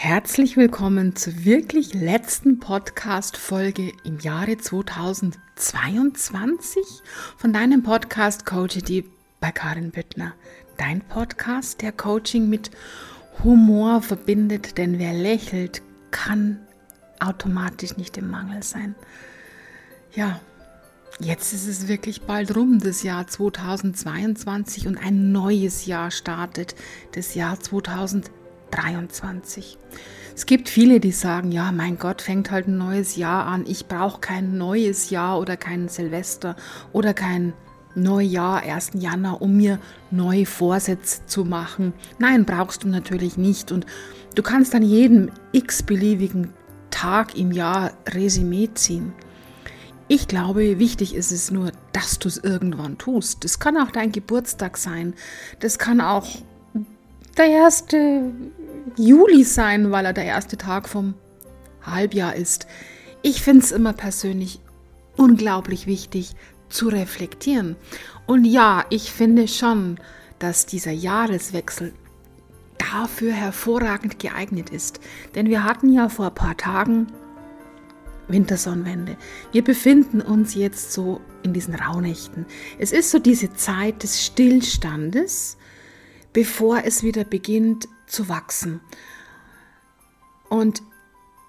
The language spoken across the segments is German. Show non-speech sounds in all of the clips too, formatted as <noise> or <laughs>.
Herzlich willkommen zur wirklich letzten Podcast-Folge im Jahre 2022 von deinem Podcast Coach die bei Karin Büttner. Dein Podcast, der Coaching mit Humor verbindet, denn wer lächelt, kann automatisch nicht im Mangel sein. Ja, jetzt ist es wirklich bald rum, das Jahr 2022 und ein neues Jahr startet, das Jahr 2023. 23. Es gibt viele, die sagen, ja, mein Gott, fängt halt ein neues Jahr an. Ich brauche kein neues Jahr oder kein Silvester oder kein Neujahr, 1. Januar, um mir neue Vorsätze zu machen. Nein, brauchst du natürlich nicht. Und du kannst an jedem x-beliebigen Tag im Jahr Resümee ziehen. Ich glaube, wichtig ist es nur, dass du es irgendwann tust. Das kann auch dein Geburtstag sein. Das kann auch der erste Juli sein, weil er der erste Tag vom Halbjahr ist. Ich finde es immer persönlich unglaublich wichtig zu reflektieren. Und ja, ich finde schon, dass dieser Jahreswechsel dafür hervorragend geeignet ist. Denn wir hatten ja vor ein paar Tagen Wintersonnenwende. Wir befinden uns jetzt so in diesen Rauhnächten. Es ist so diese Zeit des Stillstandes, bevor es wieder beginnt zu wachsen. Und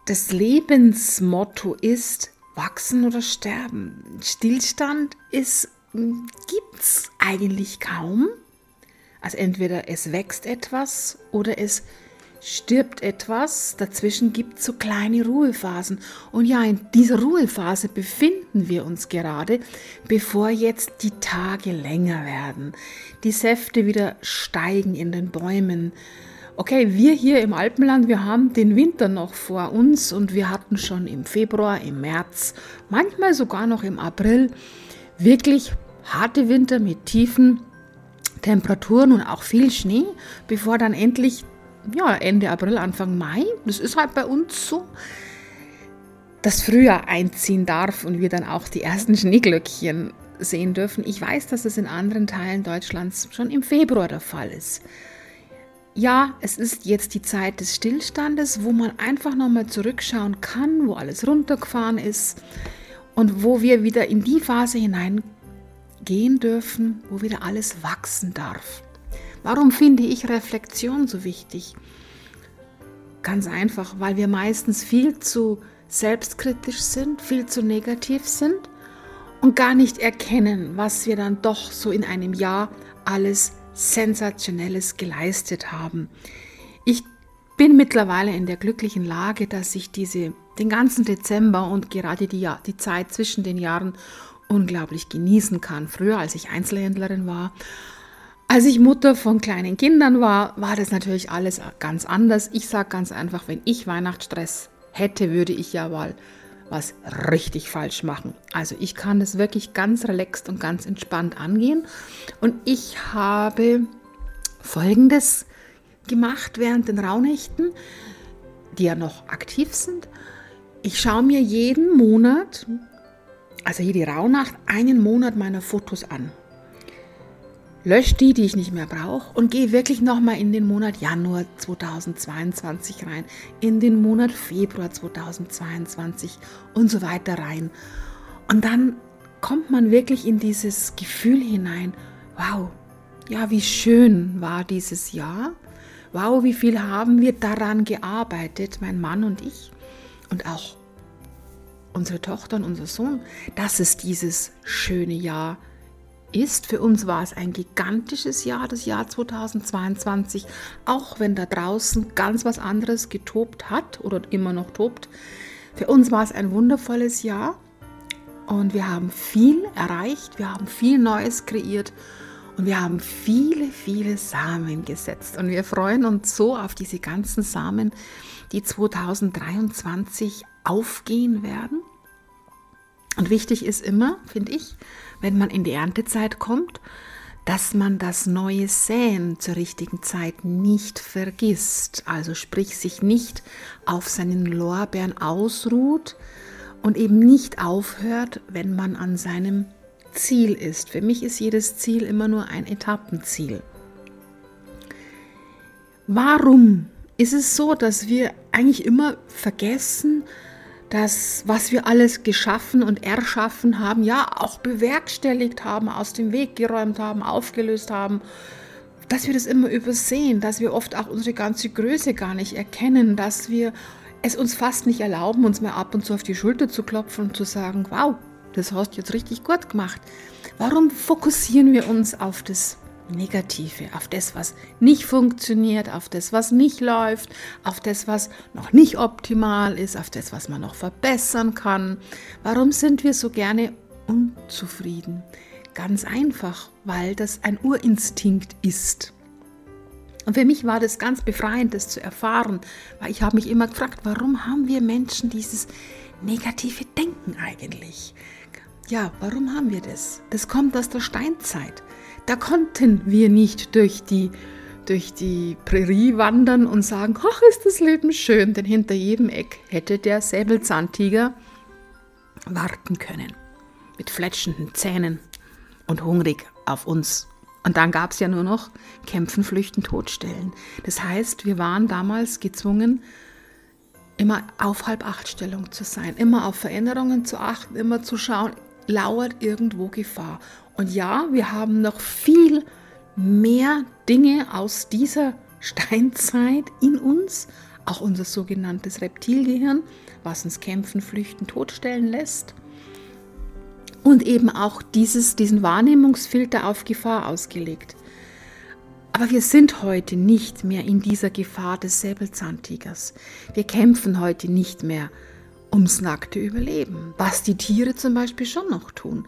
das Lebensmotto ist wachsen oder sterben. Stillstand ist gibt's eigentlich kaum. Also entweder es wächst etwas oder es stirbt etwas, dazwischen gibt es so kleine Ruhephasen. Und ja, in dieser Ruhephase befinden wir uns gerade, bevor jetzt die Tage länger werden, die Säfte wieder steigen in den Bäumen. Okay, wir hier im Alpenland, wir haben den Winter noch vor uns und wir hatten schon im Februar, im März, manchmal sogar noch im April wirklich harte Winter mit tiefen Temperaturen und auch viel Schnee, bevor dann endlich ja, Ende April, Anfang Mai, das ist halt bei uns so, das Frühjahr einziehen darf und wir dann auch die ersten Schneeglöckchen sehen dürfen. Ich weiß, dass es in anderen Teilen Deutschlands schon im Februar der Fall ist. Ja, es ist jetzt die Zeit des Stillstandes, wo man einfach nochmal zurückschauen kann, wo alles runtergefahren ist und wo wir wieder in die Phase hineingehen dürfen, wo wieder alles wachsen darf. Warum finde ich Reflexion so wichtig? Ganz einfach, weil wir meistens viel zu selbstkritisch sind, viel zu negativ sind und gar nicht erkennen, was wir dann doch so in einem Jahr alles Sensationelles geleistet haben. Ich bin mittlerweile in der glücklichen Lage, dass ich diese, den ganzen Dezember und gerade die, die Zeit zwischen den Jahren unglaublich genießen kann. Früher, als ich Einzelhändlerin war, als ich Mutter von kleinen Kindern war, war das natürlich alles ganz anders. Ich sage ganz einfach, wenn ich Weihnachtsstress hätte, würde ich ja mal was richtig falsch machen. Also ich kann das wirklich ganz relaxed und ganz entspannt angehen. Und ich habe Folgendes gemacht während den Rauhnächten, die ja noch aktiv sind. Ich schaue mir jeden Monat, also jede Rauhnacht, einen Monat meiner Fotos an lösche die, die ich nicht mehr brauche und gehe wirklich nochmal in den Monat Januar 2022 rein, in den Monat Februar 2022 und so weiter rein. Und dann kommt man wirklich in dieses Gefühl hinein, wow, ja, wie schön war dieses Jahr. Wow, wie viel haben wir daran gearbeitet, mein Mann und ich. Und auch unsere Tochter und unser Sohn, dass es dieses schöne Jahr ist. Für uns war es ein gigantisches Jahr, das Jahr 2022, auch wenn da draußen ganz was anderes getobt hat oder immer noch tobt. Für uns war es ein wundervolles Jahr und wir haben viel erreicht, wir haben viel Neues kreiert und wir haben viele, viele Samen gesetzt. Und wir freuen uns so auf diese ganzen Samen, die 2023 aufgehen werden. Und wichtig ist immer, finde ich, wenn man in die Erntezeit kommt, dass man das neue Säen zur richtigen Zeit nicht vergisst, also sprich sich nicht auf seinen Lorbeeren ausruht und eben nicht aufhört, wenn man an seinem Ziel ist. Für mich ist jedes Ziel immer nur ein Etappenziel. Warum ist es so, dass wir eigentlich immer vergessen, dass was wir alles geschaffen und erschaffen haben, ja auch bewerkstelligt haben, aus dem Weg geräumt haben, aufgelöst haben, dass wir das immer übersehen, dass wir oft auch unsere ganze Größe gar nicht erkennen, dass wir es uns fast nicht erlauben, uns mal ab und zu auf die Schulter zu klopfen und zu sagen, wow, das hast du jetzt richtig gut gemacht. Warum fokussieren wir uns auf das Negative, auf das, was nicht funktioniert, auf das, was nicht läuft, auf das, was noch nicht optimal ist, auf das, was man noch verbessern kann. Warum sind wir so gerne unzufrieden? Ganz einfach, weil das ein Urinstinkt ist. Und für mich war das ganz befreiend, das zu erfahren, weil ich habe mich immer gefragt, warum haben wir Menschen dieses negative Denken eigentlich? Ja, warum haben wir das? Das kommt aus der Steinzeit. Da konnten wir nicht durch die, durch die Prärie wandern und sagen, ach, ist das Leben schön, denn hinter jedem Eck hätte der Säbelzahntiger warten können. Mit fletschenden Zähnen und hungrig auf uns. Und dann gab es ja nur noch Kämpfen, Flüchten, Todstellen. Das heißt, wir waren damals gezwungen, immer auf Halbachtstellung zu sein, immer auf Veränderungen zu achten, immer zu schauen, lauert irgendwo Gefahr. Und ja, wir haben noch viel mehr Dinge aus dieser Steinzeit in uns, auch unser sogenanntes Reptilgehirn, was uns kämpfen, flüchten, totstellen lässt. Und eben auch dieses, diesen Wahrnehmungsfilter auf Gefahr ausgelegt. Aber wir sind heute nicht mehr in dieser Gefahr des Säbelzahntigers. Wir kämpfen heute nicht mehr ums nackte Überleben, was die Tiere zum Beispiel schon noch tun.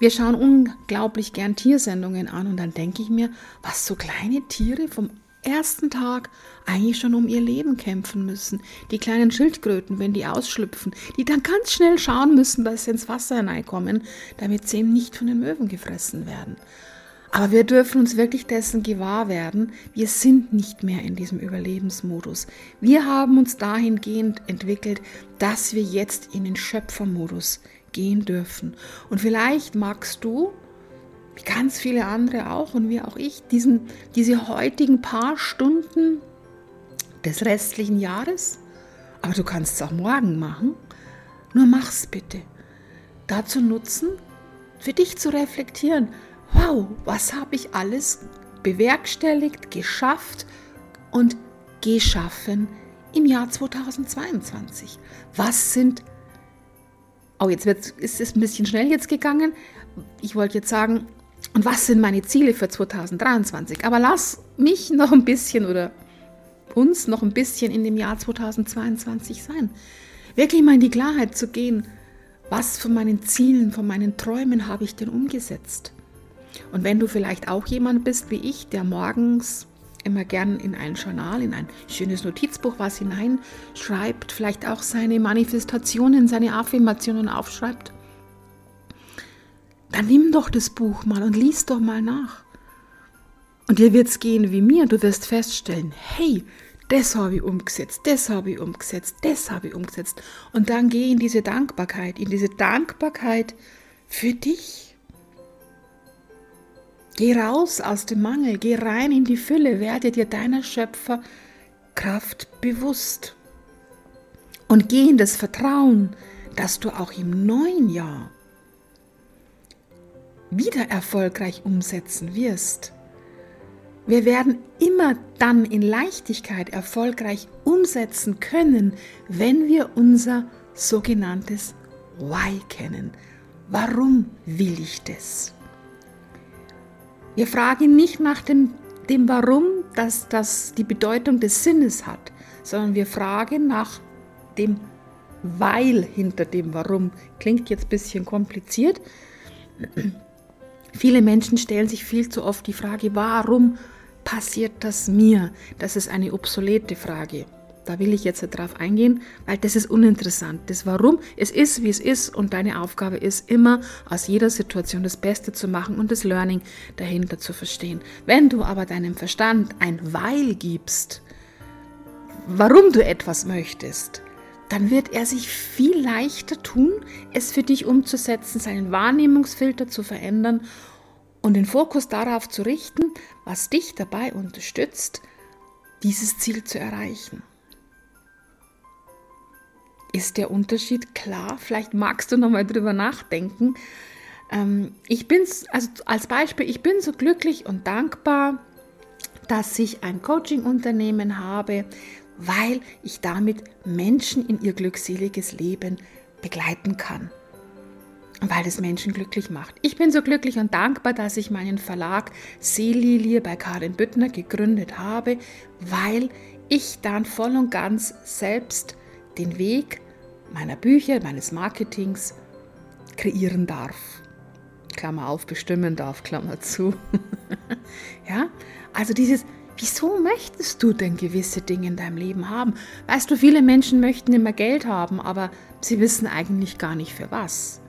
Wir schauen unglaublich gern Tiersendungen an und dann denke ich mir, was so kleine Tiere vom ersten Tag eigentlich schon um ihr Leben kämpfen müssen. Die kleinen Schildkröten, wenn die ausschlüpfen, die dann ganz schnell schauen müssen, dass sie ins Wasser hineinkommen, damit sie eben nicht von den Möwen gefressen werden. Aber wir dürfen uns wirklich dessen gewahr werden, wir sind nicht mehr in diesem Überlebensmodus. Wir haben uns dahingehend entwickelt, dass wir jetzt in den Schöpfermodus gehen dürfen. Und vielleicht magst du, wie ganz viele andere auch und wie auch ich, diesen, diese heutigen paar Stunden des restlichen Jahres, aber du kannst es auch morgen machen, nur mach's bitte. Dazu nutzen, für dich zu reflektieren, wow, was habe ich alles bewerkstelligt, geschafft und geschaffen im Jahr 2022? Was sind oh, jetzt ist es ein bisschen schnell jetzt gegangen. Ich wollte jetzt sagen, und was sind meine Ziele für 2023? Aber lass mich noch ein bisschen oder uns noch ein bisschen in dem Jahr 2022 sein. Wirklich mal in die Klarheit zu gehen, was von meinen Zielen, von meinen Träumen habe ich denn umgesetzt? Und wenn du vielleicht auch jemand bist wie ich, der morgens immer gern in ein Journal, in ein schönes Notizbuch was hineinschreibt, vielleicht auch seine Manifestationen, seine Affirmationen aufschreibt, dann nimm doch das Buch mal und lies doch mal nach. Und dir wird es gehen wie mir, du wirst feststellen, hey, das habe ich umgesetzt, das habe ich umgesetzt, das habe ich umgesetzt. Und dann geh in diese Dankbarkeit, in diese Dankbarkeit für dich Geh raus aus dem Mangel, geh rein in die Fülle, werde dir deiner Schöpferkraft bewusst. Und geh in das Vertrauen, dass du auch im neuen Jahr wieder erfolgreich umsetzen wirst. Wir werden immer dann in Leichtigkeit erfolgreich umsetzen können, wenn wir unser sogenanntes Why kennen. Warum will ich das? Wir fragen nicht nach dem, dem Warum, dass das die Bedeutung des Sinnes hat, sondern wir fragen nach dem Weil hinter dem Warum. Klingt jetzt ein bisschen kompliziert. Viele Menschen stellen sich viel zu oft die Frage, warum passiert das mir? Das ist eine obsolete Frage. Da will ich jetzt darauf eingehen, weil das ist uninteressant. Das Warum, es ist, wie es ist und deine Aufgabe ist immer, aus jeder Situation das Beste zu machen und das Learning dahinter zu verstehen. Wenn du aber deinem Verstand ein Weil gibst, warum du etwas möchtest, dann wird er sich viel leichter tun, es für dich umzusetzen, seinen Wahrnehmungsfilter zu verändern und den Fokus darauf zu richten, was dich dabei unterstützt, dieses Ziel zu erreichen. Ist der Unterschied klar? Vielleicht magst du noch mal drüber nachdenken. Ähm, ich bin, also als Beispiel, ich bin so glücklich und dankbar, dass ich ein Coaching-Unternehmen habe, weil ich damit Menschen in ihr glückseliges Leben begleiten kann. Weil es Menschen glücklich macht. Ich bin so glücklich und dankbar, dass ich meinen Verlag Seelilie bei Karin Büttner gegründet habe, weil ich dann voll und ganz selbst den Weg meiner Bücher, meines Marketings kreieren darf. Klammer auf, bestimmen darf, Klammer zu. <laughs> ja, also dieses, wieso möchtest du denn gewisse Dinge in deinem Leben haben? Weißt du, viele Menschen möchten immer Geld haben, aber sie wissen eigentlich gar nicht für was.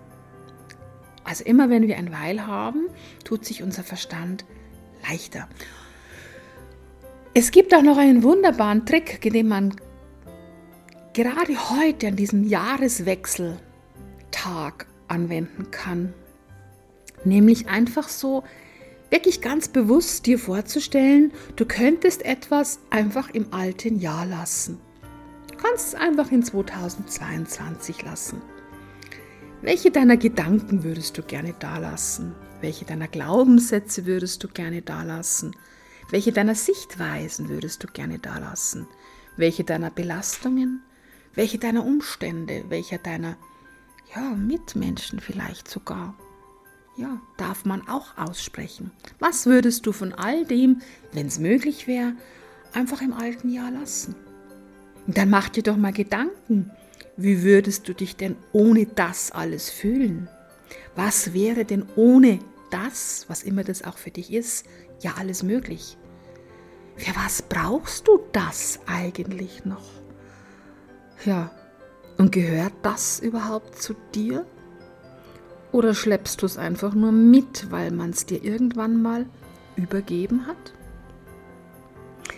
Also immer wenn wir ein Weil haben, tut sich unser Verstand leichter. Es gibt auch noch einen wunderbaren Trick, den man gerade heute an diesem Jahreswechseltag anwenden kann. Nämlich einfach so wirklich ganz bewusst dir vorzustellen, du könntest etwas einfach im alten Jahr lassen. Du kannst es einfach in 2022 lassen. Welche deiner Gedanken würdest du gerne dalassen? Welche deiner Glaubenssätze würdest du gerne dalassen? Welche deiner Sichtweisen würdest du gerne dalassen? Welche deiner Belastungen? Welche deiner Umstände? Welcher deiner ja, Mitmenschen vielleicht sogar? ja, darf man auch aussprechen. Was würdest du von all dem, wenn es möglich wäre, einfach im alten Jahr lassen? Und dann mach dir doch mal Gedanken, wie würdest du dich denn ohne das alles fühlen? Was wäre denn ohne das, was immer das auch für dich ist, ja alles möglich? Für was brauchst du das eigentlich noch? Ja, und gehört das überhaupt zu dir? Oder schleppst du es einfach nur mit, weil man es dir irgendwann mal übergeben hat?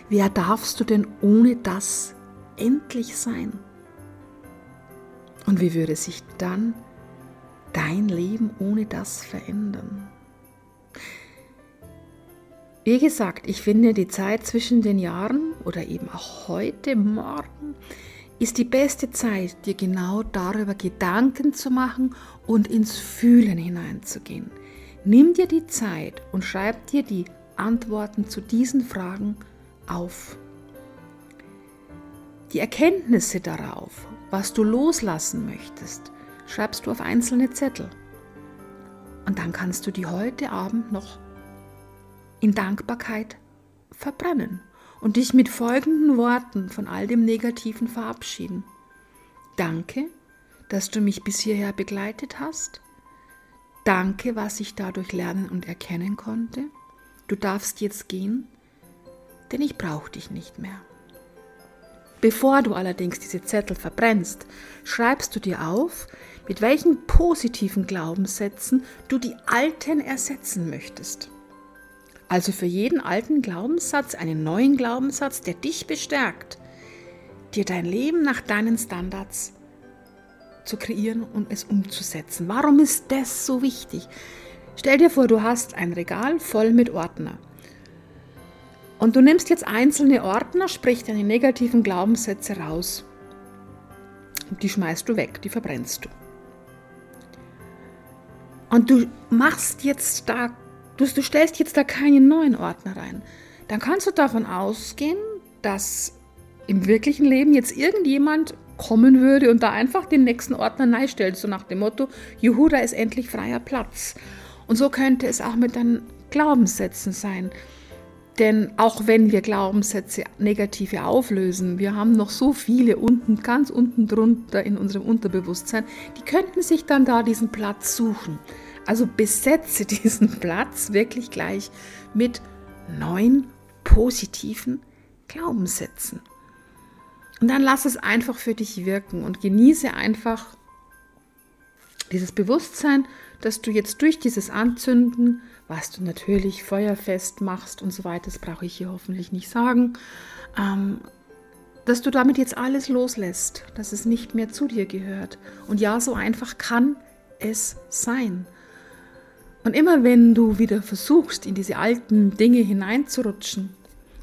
Wer darfst du denn ohne das endlich sein? Und wie würde sich dann dein Leben ohne das verändern? Wie gesagt, ich finde die Zeit zwischen den Jahren oder eben auch heute, morgen, ist die beste Zeit, dir genau darüber Gedanken zu machen und ins Fühlen hineinzugehen. Nimm dir die Zeit und schreib dir die Antworten zu diesen Fragen auf. Die Erkenntnisse darauf, was du loslassen möchtest, schreibst du auf einzelne Zettel. Und dann kannst du die heute Abend noch in Dankbarkeit verbrennen und dich mit folgenden Worten von all dem Negativen verabschieden. Danke, dass du mich bis hierher begleitet hast. Danke, was ich dadurch lernen und erkennen konnte. Du darfst jetzt gehen, denn ich brauche dich nicht mehr. Bevor du allerdings diese Zettel verbrennst, schreibst du dir auf, mit welchen positiven Glaubenssätzen du die alten ersetzen möchtest. Also für jeden alten Glaubenssatz einen neuen Glaubenssatz, der dich bestärkt, dir dein Leben nach deinen Standards zu kreieren und es umzusetzen. Warum ist das so wichtig? Stell dir vor, du hast ein Regal voll mit Ordner. Und du nimmst jetzt einzelne Ordner, sprich deine negativen Glaubenssätze raus. Und die schmeißt du weg, die verbrennst du. Und du machst jetzt da Du, du stellst jetzt da keinen neuen Ordner rein. Dann kannst du davon ausgehen, dass im wirklichen Leben jetzt irgendjemand kommen würde und da einfach den nächsten Ordner neu stellt, so nach dem Motto, juhu, da ist endlich freier Platz. Und so könnte es auch mit deinen Glaubenssätzen sein. Denn auch wenn wir Glaubenssätze negative auflösen, wir haben noch so viele unten, ganz unten drunter in unserem Unterbewusstsein, die könnten sich dann da diesen Platz suchen. Also besetze <laughs> diesen Platz wirklich gleich mit neun positiven Glaubenssätzen. Und dann lass es einfach für dich wirken und genieße einfach dieses Bewusstsein, dass du jetzt durch dieses Anzünden, was du natürlich feuerfest machst und so weiter, das brauche ich hier hoffentlich nicht sagen, ähm, dass du damit jetzt alles loslässt, dass es nicht mehr zu dir gehört. Und ja, so einfach kann es sein. Und immer wenn du wieder versuchst, in diese alten Dinge hineinzurutschen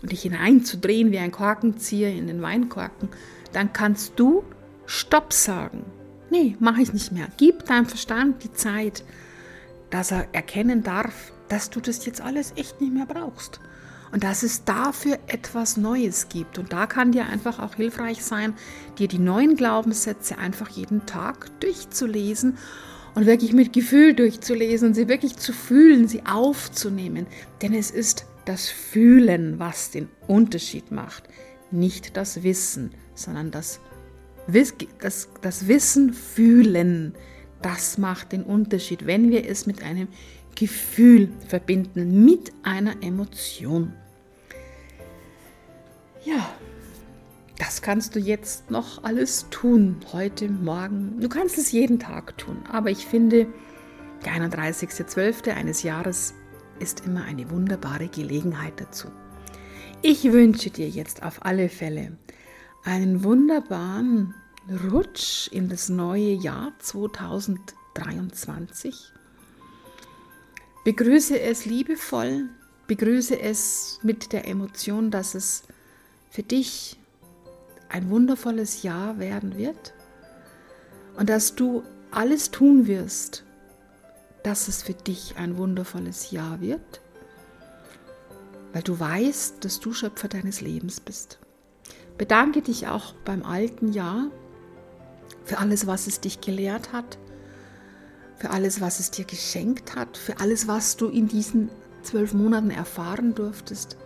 und dich hineinzudrehen wie ein Korkenzieher in den Weinkorken, dann kannst du Stopp sagen. Nee, mache ich nicht mehr. Gib deinem Verstand die Zeit, dass er erkennen darf, dass du das jetzt alles echt nicht mehr brauchst. Und dass es dafür etwas Neues gibt. Und da kann dir einfach auch hilfreich sein, dir die neuen Glaubenssätze einfach jeden Tag durchzulesen und wirklich mit Gefühl durchzulesen, sie wirklich zu fühlen, sie aufzunehmen. Denn es ist das Fühlen, was den Unterschied macht, nicht das Wissen, sondern das, das, das Wissen fühlen, das macht den Unterschied, wenn wir es mit einem Gefühl verbinden, mit einer Emotion. Ja, das kannst du jetzt noch alles tun, heute, morgen. Du kannst es jeden Tag tun, aber ich finde, der 31.12. eines Jahres ist immer eine wunderbare Gelegenheit dazu. Ich wünsche dir jetzt auf alle Fälle einen wunderbaren Rutsch in das neue Jahr 2023. Begrüße es liebevoll, begrüße es mit der Emotion, dass es für dich ein wundervolles Jahr werden wird und dass du alles tun wirst, dass es für dich ein wundervolles Jahr wird, weil du weißt, dass du Schöpfer deines Lebens bist. Bedanke dich auch beim alten Jahr für alles, was es dich gelehrt hat, für alles, was es dir geschenkt hat, für alles, was du in diesen zwölf Monaten erfahren durftest.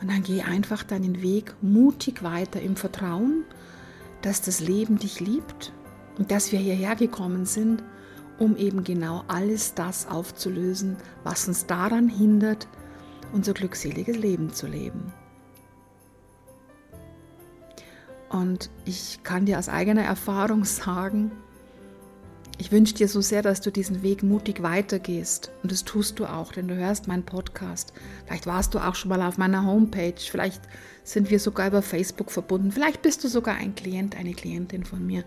Und dann geh einfach deinen Weg mutig weiter im Vertrauen, dass das Leben dich liebt und dass wir hierher gekommen sind, um eben genau alles das aufzulösen, was uns daran hindert, unser glückseliges Leben zu leben. Und ich kann dir aus eigener Erfahrung <laughs> sagen, ich wünsche dir so sehr, dass du diesen Weg mutig weitergehst. Und das tust du auch, denn du hörst meinen Podcast. Vielleicht warst du auch schon mal auf meiner Homepage. Vielleicht sind wir sogar über Facebook verbunden. Vielleicht bist du sogar ein Klient, eine Klientin von mir.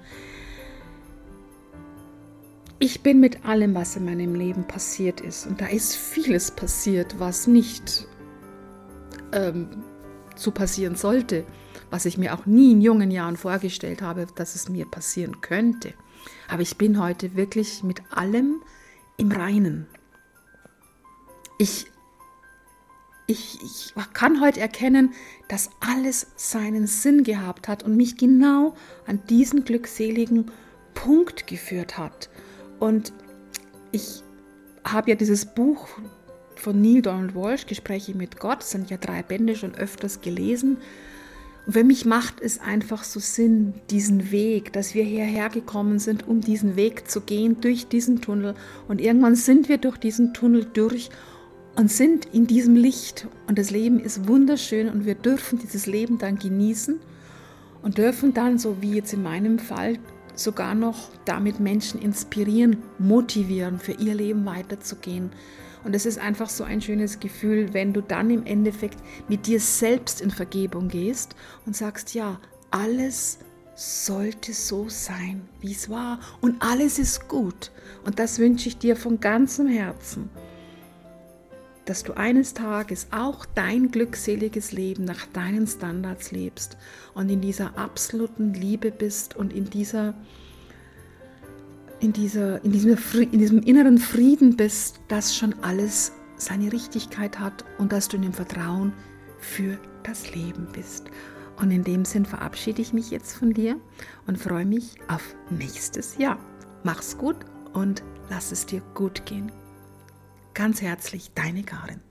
Ich bin mit allem, was in meinem Leben passiert ist, und da ist vieles passiert, was nicht ähm, so passieren sollte, was ich mir auch nie in jungen Jahren vorgestellt habe, dass es mir passieren könnte. Aber ich bin heute wirklich mit allem im Reinen. Ich, ich, ich kann heute erkennen, dass alles seinen Sinn gehabt hat und mich genau an diesen glückseligen Punkt geführt hat. Und ich habe ja dieses Buch von Neil Donald Walsh, Gespräche mit Gott, sind ja drei Bände schon öfters gelesen. Und für mich macht es einfach so Sinn, diesen Weg, dass wir hierher gekommen sind, um diesen Weg zu gehen, durch diesen Tunnel. Und irgendwann sind wir durch diesen Tunnel durch und sind in diesem Licht. Und das Leben ist wunderschön und wir dürfen dieses Leben dann genießen und dürfen dann, so wie jetzt in meinem Fall, sogar noch damit Menschen inspirieren, motivieren, für ihr Leben weiterzugehen. Und es ist einfach so ein schönes Gefühl, wenn du dann im Endeffekt mit dir selbst in Vergebung gehst und sagst, ja, alles sollte so sein, wie es war. Und alles ist gut. Und das wünsche ich dir von ganzem Herzen, dass du eines Tages auch dein glückseliges Leben nach deinen Standards lebst und in dieser absoluten Liebe bist und in dieser in, dieser, in, diesem, in diesem inneren Frieden bist, dass schon alles seine Richtigkeit hat und dass du in dem Vertrauen für das Leben bist. Und in dem Sinn verabschiede ich mich jetzt von dir und freue mich auf nächstes Jahr. Mach's gut und lass es dir gut gehen. Ganz herzlich, deine Karin.